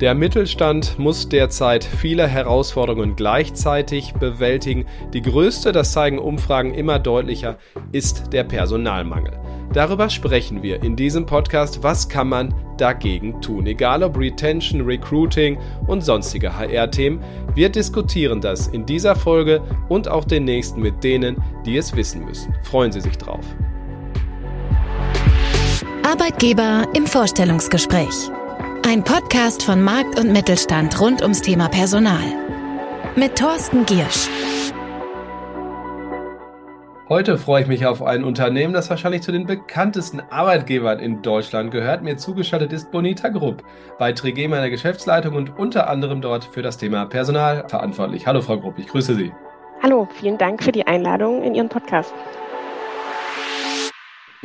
Der Mittelstand muss derzeit viele Herausforderungen gleichzeitig bewältigen. Die größte, das zeigen Umfragen immer deutlicher, ist der Personalmangel. Darüber sprechen wir in diesem Podcast. Was kann man dagegen tun? Egal ob Retention, Recruiting und sonstige HR-Themen. Wir diskutieren das in dieser Folge und auch den nächsten mit denen, die es wissen müssen. Freuen Sie sich drauf. Arbeitgeber im Vorstellungsgespräch. Ein Podcast von Markt und Mittelstand rund ums Thema Personal. Mit Thorsten Giersch. Heute freue ich mich auf ein Unternehmen, das wahrscheinlich zu den bekanntesten Arbeitgebern in Deutschland gehört. Mir zugeschaltet ist Bonita Grupp, bei Trigema in der Geschäftsleitung und unter anderem dort für das Thema Personal verantwortlich. Hallo Frau Grupp, ich grüße Sie. Hallo, vielen Dank für die Einladung in Ihren Podcast.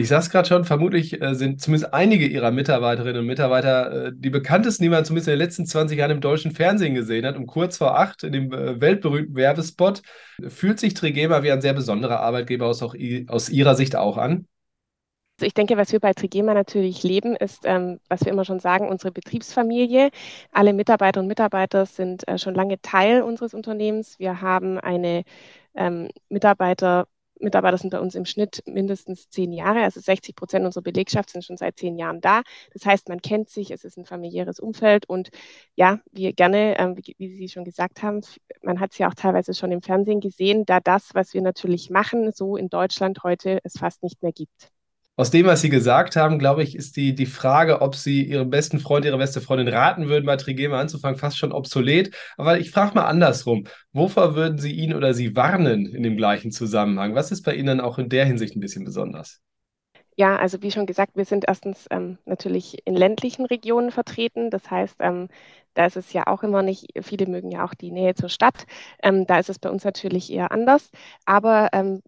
Ich sag's gerade schon, vermutlich äh, sind zumindest einige Ihrer Mitarbeiterinnen und Mitarbeiter äh, die bekanntesten, die man zumindest in den letzten 20 Jahren im deutschen Fernsehen gesehen hat. Um kurz vor acht in dem äh, weltberühmten Werbespot fühlt sich Trigema wie ein sehr besonderer Arbeitgeber aus, auch, aus Ihrer Sicht auch an? Also ich denke, was wir bei Trigema natürlich leben, ist, ähm, was wir immer schon sagen, unsere Betriebsfamilie. Alle Mitarbeiter und Mitarbeiter sind äh, schon lange Teil unseres Unternehmens. Wir haben eine ähm, Mitarbeiter Mitarbeiter sind bei uns im Schnitt mindestens zehn Jahre, also 60 Prozent unserer Belegschaft sind schon seit zehn Jahren da. Das heißt, man kennt sich, es ist ein familiäres Umfeld und ja, wir gerne, ähm, wie, wie, Sie schon gesagt haben, man hat es ja auch teilweise schon im Fernsehen gesehen, da das, was wir natürlich machen, so in Deutschland heute es fast nicht mehr gibt. Aus dem, was Sie gesagt haben, glaube ich, ist die, die Frage, ob Sie Ihrem besten Freund, Ihrer beste Freundin raten würden, bei Trigema anzufangen, fast schon obsolet. Aber ich frage mal andersrum. Wovor würden Sie ihn oder sie warnen in dem gleichen Zusammenhang? Was ist bei Ihnen auch in der Hinsicht ein bisschen besonders? Ja, also wie schon gesagt, wir sind erstens ähm, natürlich in ländlichen Regionen vertreten. Das heißt, ähm, da ist es ja auch immer nicht, viele mögen ja auch die Nähe zur Stadt. Ähm, da ist es bei uns natürlich eher anders. Aber ähm,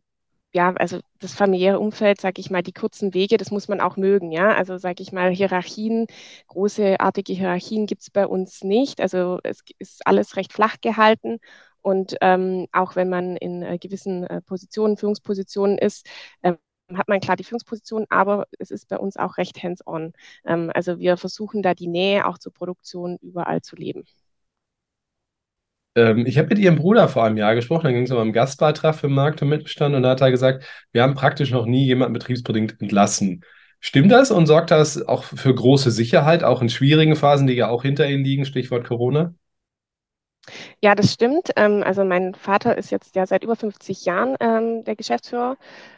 ja, also das familiäre Umfeld, sage ich mal, die kurzen Wege, das muss man auch mögen, ja. Also sage ich mal, Hierarchien, großeartige Hierarchien gibt es bei uns nicht. Also es ist alles recht flach gehalten. Und ähm, auch wenn man in äh, gewissen äh, Positionen, Führungspositionen ist, äh, hat man klar die Führungsposition, aber es ist bei uns auch recht hands-on. Ähm, also wir versuchen da die Nähe auch zur Produktion überall zu leben. Ähm, ich habe mit Ihrem Bruder vor einem Jahr gesprochen, da ging es um einen Gastbeitrag für Markt und Mittelstand und da hat er gesagt, wir haben praktisch noch nie jemanden betriebsbedingt entlassen. Stimmt das und sorgt das auch für große Sicherheit, auch in schwierigen Phasen, die ja auch hinter Ihnen liegen, Stichwort Corona? Ja, das stimmt. Ähm, also mein Vater ist jetzt ja seit über 50 Jahren ähm, der Geschäftsführer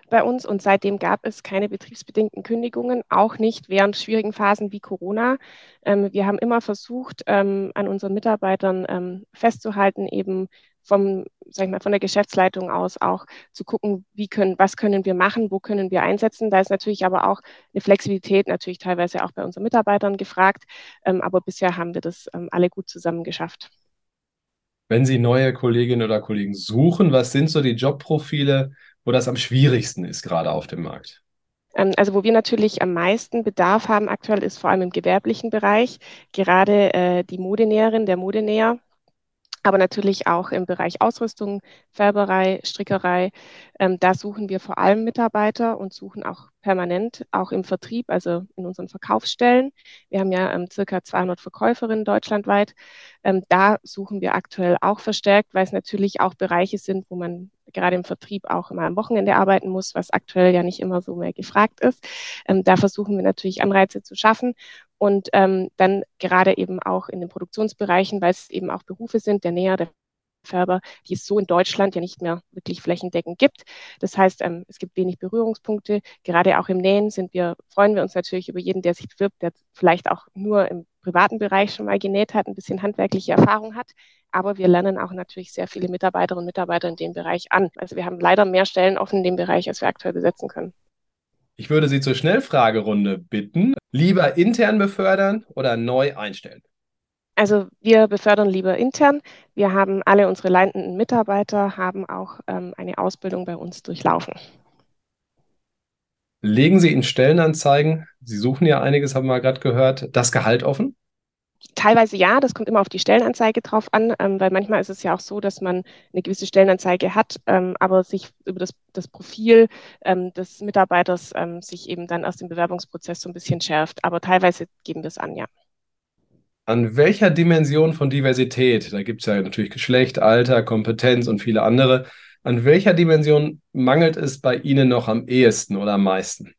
bei uns und seitdem gab es keine betriebsbedingten Kündigungen, auch nicht während schwierigen Phasen wie Corona. Ähm, wir haben immer versucht, an unseren Mitarbeitern festzuhalten, eben vom, sag ich mal, von der Geschäftsleitung aus auch zu gucken, wie können, was können wir machen, wo können wir einsetzen. Da ist natürlich aber auch eine Flexibilität natürlich teilweise auch bei unseren Mitarbeitern gefragt. aber bisher haben wir das alle gut zusammen geschafft. Wenn Sie neue Kolleginnen oder Kollegen suchen, was sind so die Jobprofile, wo das am schwierigsten ist, gerade auf dem Markt? Ähm, also wo wir natürlich am meisten Bedarf haben aktuell ist vor allem im gewerblichen Bereich, gerade äh, die Modenäherin, der Modenäher, aber natürlich auch im Bereich Ausrüstung, Färberei, Strickerei. Ähm, da suchen wir vor allem Mitarbeiter und suchen auch permanent, auch im Vertrieb, also in unseren Verkaufsstellen. Wir haben ja ähm, circa 200 Verkäuferinnen deutschlandweit. Ähm, da suchen wir aktuell auch verstärkt, weil es natürlich auch Bereiche sind, wo man gerade im Vertrieb auch immer am Wochenende arbeiten muss, was aktuell ja nicht immer so mehr gefragt ist. Ähm, da versuchen wir natürlich Anreize zu schaffen und ähm, dann gerade eben auch in den Produktionsbereichen, weil es eben auch Berufe sind, der Näher, der Färber, die es so in Deutschland ja nicht mehr wirklich flächendeckend gibt. Das heißt, ähm, es gibt wenig Berührungspunkte. Gerade auch im Nähen sind wir, freuen wir uns natürlich über jeden, der sich bewirbt, der vielleicht auch nur im privaten Bereich schon mal genäht hat, ein bisschen handwerkliche Erfahrung hat. Aber wir lernen auch natürlich sehr viele Mitarbeiterinnen und Mitarbeiter in dem Bereich an. Also wir haben leider mehr Stellen offen in dem Bereich, als wir aktuell besetzen können. Ich würde Sie zur Schnellfragerunde bitten. Lieber intern befördern oder neu einstellen? Also wir befördern lieber intern. Wir haben alle unsere leitenden Mitarbeiter, haben auch ähm, eine Ausbildung bei uns durchlaufen. Legen Sie in Stellenanzeigen, Sie suchen ja einiges, haben wir gerade gehört, das Gehalt offen? Teilweise ja, das kommt immer auf die Stellenanzeige drauf an, ähm, weil manchmal ist es ja auch so, dass man eine gewisse Stellenanzeige hat, ähm, aber sich über das, das Profil ähm, des Mitarbeiters ähm, sich eben dann aus dem Bewerbungsprozess so ein bisschen schärft. Aber teilweise geben wir es an, ja. An welcher Dimension von Diversität, da gibt es ja natürlich Geschlecht, Alter, Kompetenz und viele andere, an welcher Dimension mangelt es bei Ihnen noch am ehesten oder am meisten?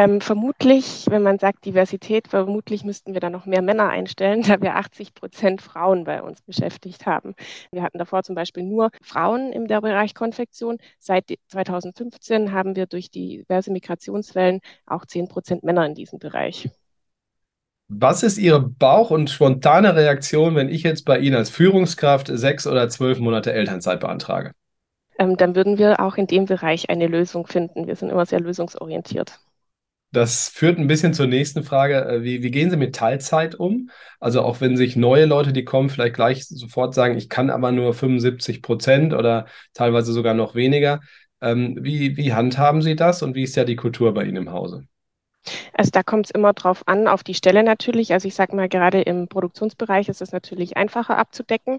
Ähm, vermutlich, wenn man sagt Diversität, vermutlich müssten wir da noch mehr Männer einstellen, da wir 80 Prozent Frauen bei uns beschäftigt haben. Wir hatten davor zum Beispiel nur Frauen im Bereich Konfektion. Seit 2015 haben wir durch diverse Migrationswellen auch 10 Prozent Männer in diesem Bereich. Was ist Ihre Bauch- und spontane Reaktion, wenn ich jetzt bei Ihnen als Führungskraft sechs oder zwölf Monate Elternzeit beantrage? Ähm, dann würden wir auch in dem Bereich eine Lösung finden. Wir sind immer sehr lösungsorientiert. Das führt ein bisschen zur nächsten Frage. Äh, wie, wie, gehen Sie mit Teilzeit um? Also auch wenn sich neue Leute, die kommen, vielleicht gleich sofort sagen, ich kann aber nur 75 Prozent oder teilweise sogar noch weniger. Ähm, wie, wie handhaben Sie das und wie ist ja die Kultur bei Ihnen im Hause? Also da kommt es immer drauf an, auf die Stelle natürlich. Also ich sage mal, gerade im Produktionsbereich ist es natürlich einfacher abzudecken,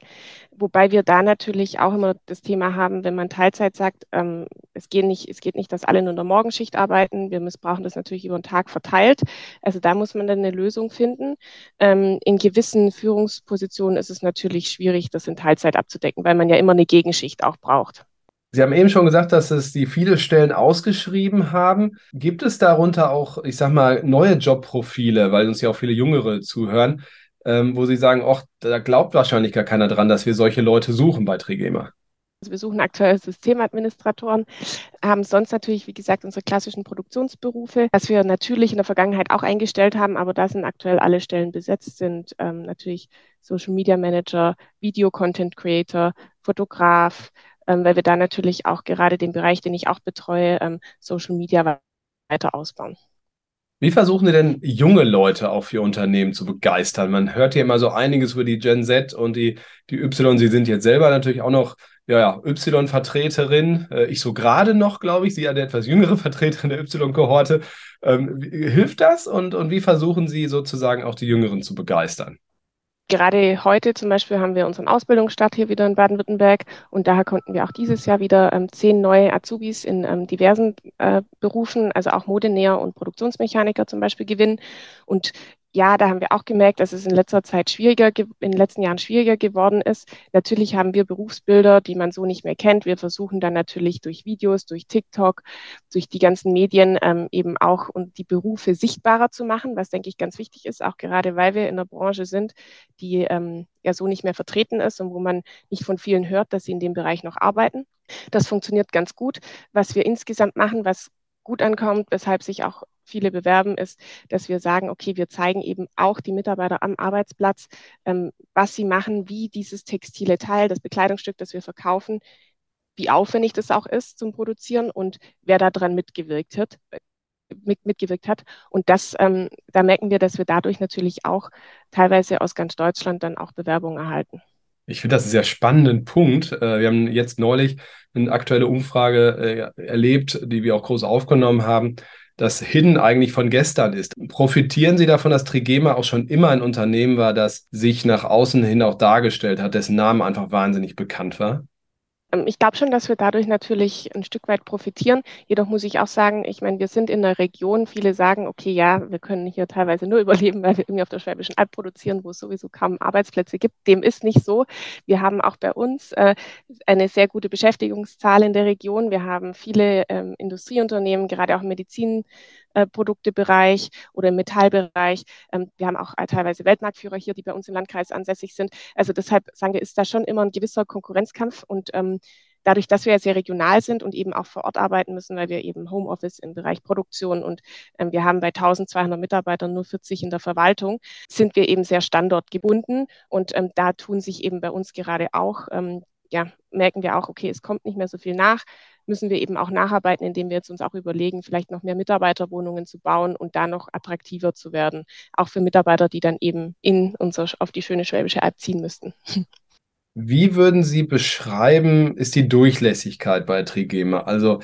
wobei wir da natürlich auch immer das Thema haben, wenn man Teilzeit sagt, ähm, es, geht nicht, es geht nicht, dass alle nur in der Morgenschicht arbeiten. Wir missbrauchen das natürlich über den Tag verteilt. Also da muss man dann eine Lösung finden. Ähm, in gewissen Führungspositionen ist es natürlich schwierig, das in Teilzeit abzudecken, weil man ja immer eine Gegenschicht auch braucht. Sie haben eben schon gesagt, dass es die viele Stellen ausgeschrieben haben. Gibt es darunter auch, ich sag mal, neue Jobprofile, weil uns ja auch viele Jüngere zuhören, ähm, wo Sie sagen, ach, da glaubt wahrscheinlich gar keiner dran, dass wir solche Leute suchen bei Trigema? Also wir suchen aktuell Systemadministratoren, haben sonst natürlich, wie gesagt, unsere klassischen Produktionsberufe, was wir natürlich in der Vergangenheit auch eingestellt haben, aber da sind aktuell alle Stellen besetzt, sind ähm, natürlich Social Media Manager, Video Content Creator, Fotograf, ähm, weil wir da natürlich auch gerade den Bereich, den ich auch betreue, ähm, Social Media weiter ausbauen. Wie versuchen Sie denn junge Leute auch für Unternehmen zu begeistern? Man hört hier immer so einiges über die Gen Z und die, die Y. Sie sind jetzt selber natürlich auch noch ja, ja, Y-Vertreterin. Äh, ich so gerade noch, glaube ich. Sie eine etwas jüngere Vertreterin der Y-Kohorte. Ähm, hilft das und, und wie versuchen Sie sozusagen auch die Jüngeren zu begeistern? Gerade heute zum Beispiel haben wir unseren Ausbildungsstart hier wieder in Baden-Württemberg und daher konnten wir auch dieses Jahr wieder ähm, zehn neue Azubis in ähm, diversen äh, Berufen, also auch Modenäher und Produktionsmechaniker zum Beispiel gewinnen. Und ja, da haben wir auch gemerkt, dass es in letzter Zeit schwieriger, in den letzten Jahren schwieriger geworden ist. Natürlich haben wir Berufsbilder, die man so nicht mehr kennt. Wir versuchen dann natürlich durch Videos, durch TikTok, durch die ganzen Medien ähm, eben auch und die Berufe sichtbarer zu machen, was denke ich ganz wichtig ist, auch gerade weil wir in der Branche sind, die ähm, ja so nicht mehr vertreten ist und wo man nicht von vielen hört, dass sie in dem Bereich noch arbeiten. Das funktioniert ganz gut. Was wir insgesamt machen, was gut ankommt, weshalb sich auch viele bewerben, ist, dass wir sagen, okay, wir zeigen eben auch die Mitarbeiter am Arbeitsplatz, ähm, was sie machen, wie dieses textile Teil, das Bekleidungsstück, das wir verkaufen, wie aufwendig das auch ist zum Produzieren und wer daran mitgewirkt hat. Mit, mitgewirkt hat. Und das, ähm, da merken wir, dass wir dadurch natürlich auch teilweise aus ganz Deutschland dann auch Bewerbungen erhalten. Ich finde das einen sehr spannenden Punkt. Äh, wir haben jetzt neulich eine aktuelle Umfrage äh, erlebt, die wir auch groß aufgenommen haben, dass Hidden eigentlich von gestern ist. Profitieren Sie davon, dass Trigema auch schon immer ein Unternehmen war, das sich nach außen hin auch dargestellt hat, dessen Name einfach wahnsinnig bekannt war? Ähm, ich glaube schon, dass wir dadurch natürlich ein Stück weit profitieren. Jedoch muss ich auch sagen, ich meine, wir sind in der Region. Viele sagen, okay, ja, wir können hier teilweise nur überleben, weil wir irgendwie auf der Schwäbischen Alb produzieren, wo es sowieso kaum Arbeitsplätze gibt. Dem ist nicht so. Wir haben auch bei uns äh, eine sehr gute Beschäftigungszahl in der Region. Wir haben viele ähm, Industrieunternehmen, gerade auch im Medizinproduktebereich oder im Metallbereich. Ähm, wir haben auch äh, teilweise Weltmarktführer hier, die bei uns im Landkreis ansässig sind. Also deshalb sagen wir, ist da schon immer ein gewisser Konkurrenzkampf und ähm, dadurch, dass wir ja sehr regional sind und eben auch vor Ort arbeiten müssen, weil wir eben Homeoffice im Bereich Produktion und ähm, wir haben bei 1200 Mitarbeitern nur 40 in der Verwaltung, sind wir eben sehr standortgebunden und ähm, da tun sich eben bei uns gerade auch, ähm, ja, merken wir auch, okay, es kommt nicht mehr so viel nach, müssen wir eben auch nacharbeiten, indem wir jetzt uns auch überlegen, vielleicht noch mehr Mitarbeiterwohnungen zu bauen und da noch attraktiver zu werden, auch für Mitarbeiter, die dann eben in unser, auf die schöne Schwäbische Alb ziehen müssten. Wie würden Sie beschreiben, ist die Durchlässigkeit bei Trigema? Also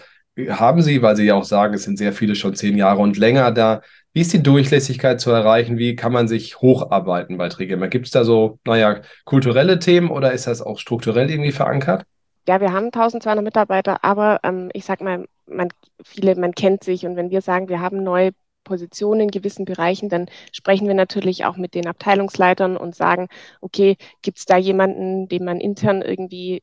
haben Sie, weil Sie ja auch sagen, es sind sehr viele schon zehn Jahre und länger da, wie ist die Durchlässigkeit zu erreichen? Wie kann man sich hocharbeiten bei Trigema? Gibt es da so, naja, kulturelle Themen oder ist das auch strukturell irgendwie verankert? Ja, wir haben 1200 Mitarbeiter, aber ähm, ich sag mal, man, viele, man kennt sich. Und wenn wir sagen, wir haben neue Positionen in gewissen Bereichen, dann sprechen wir natürlich auch mit den Abteilungsleitern und sagen, okay, gibt es da jemanden, den man intern irgendwie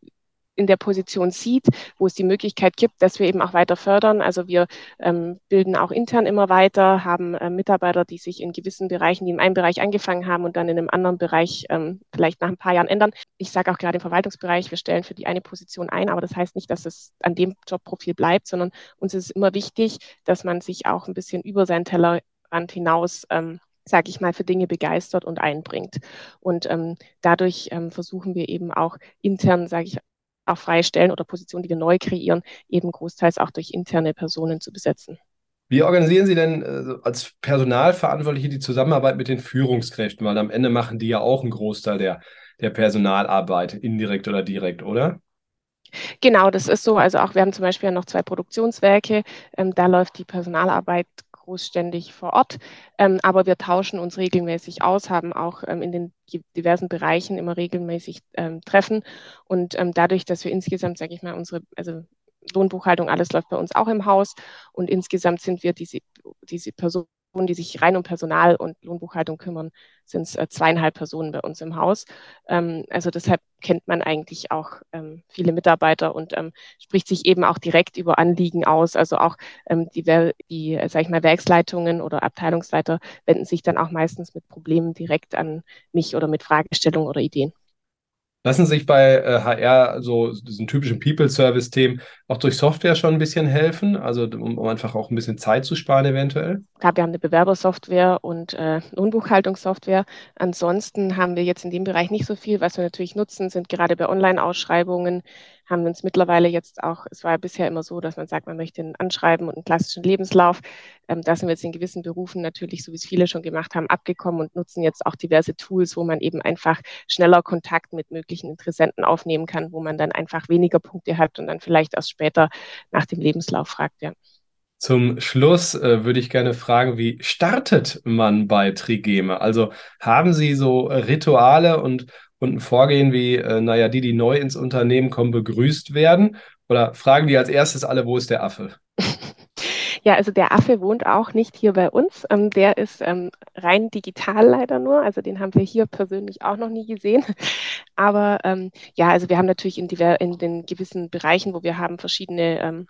in der Position sieht, wo es die Möglichkeit gibt, dass wir eben auch weiter fördern. Also wir ähm, bilden auch intern immer weiter, haben äh, Mitarbeiter, die sich in gewissen Bereichen, die in einem Bereich angefangen haben und dann in einem anderen Bereich ähm, vielleicht nach ein paar Jahren ändern. Ich sage auch gerade im Verwaltungsbereich, wir stellen für die eine Position ein, aber das heißt nicht, dass es an dem Jobprofil bleibt, sondern uns ist immer wichtig, dass man sich auch ein bisschen über seinen Tellerrand hinaus ähm, sage ich mal, für Dinge begeistert und einbringt. Und ähm, dadurch ähm, versuchen wir eben auch intern, sage ich auch freie Stellen oder Positionen, die wir neu kreieren, eben großteils auch durch interne Personen zu besetzen. Wie organisieren Sie denn äh, als Personalverantwortliche die Zusammenarbeit mit den Führungskräften? Weil am Ende machen die ja auch einen Großteil der, der Personalarbeit, indirekt oder direkt, oder? Genau, das ist so. Also auch wir haben zum Beispiel noch zwei Produktionswerke. Ähm, da läuft die Personalarbeit großständig vor Ort, ähm, aber wir tauschen uns regelmäßig aus, haben auch ähm, in den diversen Bereichen immer regelmäßig ähm, Treffen. Und ähm, dadurch, dass wir insgesamt, sage ich mal, unsere, also Lohnbuchhaltung, alles läuft bei uns auch im Haus. Und insgesamt sind wir diese, diese Person die sich rein um Personal und Lohnbuchhaltung kümmern, sind es äh, zweieinhalb Personen bei uns im Haus. Ähm, also deshalb kennt man eigentlich auch ähm, viele Mitarbeiter und ähm, spricht sich eben auch direkt über Anliegen aus. Also auch ähm, die, die äh, sag ich mal, Werksleitungen oder Abteilungsleiter wenden sich dann auch meistens mit Problemen direkt an mich oder mit Fragestellungen oder Ideen. Lassen sich bei äh, HR, so diesen typischen People-Service-Themen, auch durch Software schon ein bisschen helfen? Also um, um, einfach auch ein bisschen Zeit zu sparen eventuell? Klar, wir haben eine Bewerbersoftware und äh, Lohnbuchhaltungssoftware. Ansonsten haben wir jetzt in dem Bereich nicht so viel. Was wir natürlich nutzen, sind gerade bei Online-Ausschreibungen haben wir uns mittlerweile jetzt auch, es war ja bisher immer so, dass man sagt, man möchte ein Anschreiben und einen klassischen Lebenslauf. Ähm, da sind wir jetzt in gewissen Berufen natürlich, so wie es viele schon gemacht haben, abgekommen und nutzen jetzt auch diverse Tools, wo man eben einfach schneller Kontakt mit möglichen Interessenten aufnehmen kann, wo man dann einfach weniger Punkte hat und dann vielleicht erst später nach dem Lebenslauf fragt. Ja. Zum Schluss äh, würde ich gerne fragen, wie startet man bei Trigeme? Also haben Sie so Rituale und und Vorgehen wie, äh, naja, die, die neu ins Unternehmen kommen, begrüßt werden? Oder fragen die als erstes alle, wo ist der Affe? Ja, also der Affe wohnt auch nicht hier bei uns. Ähm, der ist ähm, rein digital leider nur. Also den haben wir hier persönlich auch noch nie gesehen. Aber ähm, ja, also wir haben natürlich in, in, den gewissen Bereichen, wo wir haben verschiedene ähm,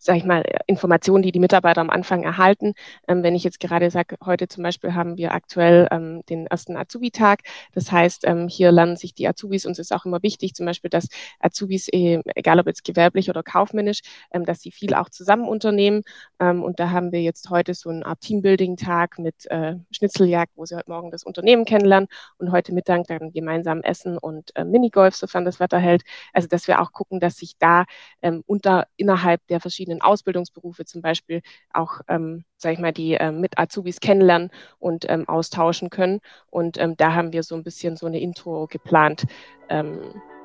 sage ich mal, Informationen, die die Mitarbeiter am Anfang erhalten. Ähm, wenn ich jetzt gerade sage, heute zum Beispiel haben wir aktuell ähm, den ersten Azubi-Tag. Das heißt, ähm, hier lernen sich die Azubis, uns ist auch immer wichtig, zum Beispiel, dass Azubis, äh, egal ob jetzt gewerblich oder kaufmännisch, ähm, dass sie viel auch zusammen unternehmen. Ähm, und da haben wir jetzt heute so eine Art Teambuilding-Tag mit äh, Schnitzeljagd, wo sie heute Morgen das Unternehmen kennenlernen und heute Mittag dann gemeinsam essen und äh, Minigolf, sofern das Wetter hält. Also, dass wir auch gucken, dass sich da ähm, unter, innerhalb der verschiedenen verschiedenen Ausbildungsberufe zum Beispiel auch, ähm, sage ich mal, die äh, mit Azubis kennenlernen und ähm, austauschen können. Und ähm, da haben wir so ein bisschen so eine Intro geplant, ähm,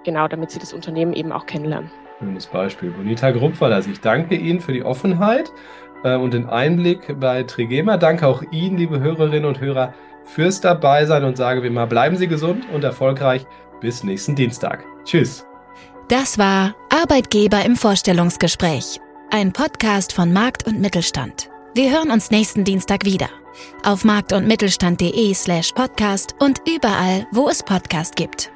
genau, damit sie das Unternehmen eben auch kennenlernen. Schönes Beispiel. Bonita Gruppwaller, ich danke Ihnen für die Offenheit äh, und den Einblick bei Trigema. Danke auch Ihnen, liebe Hörerinnen und Hörer, fürs Dabeisein und sage wie immer, bleiben Sie gesund und erfolgreich. Bis nächsten Dienstag. Tschüss. Das war Arbeitgeber im Vorstellungsgespräch. Ein Podcast von Markt und Mittelstand. Wir hören uns nächsten Dienstag wieder. Auf markt- und mittelstand.de slash podcast und überall, wo es Podcast gibt.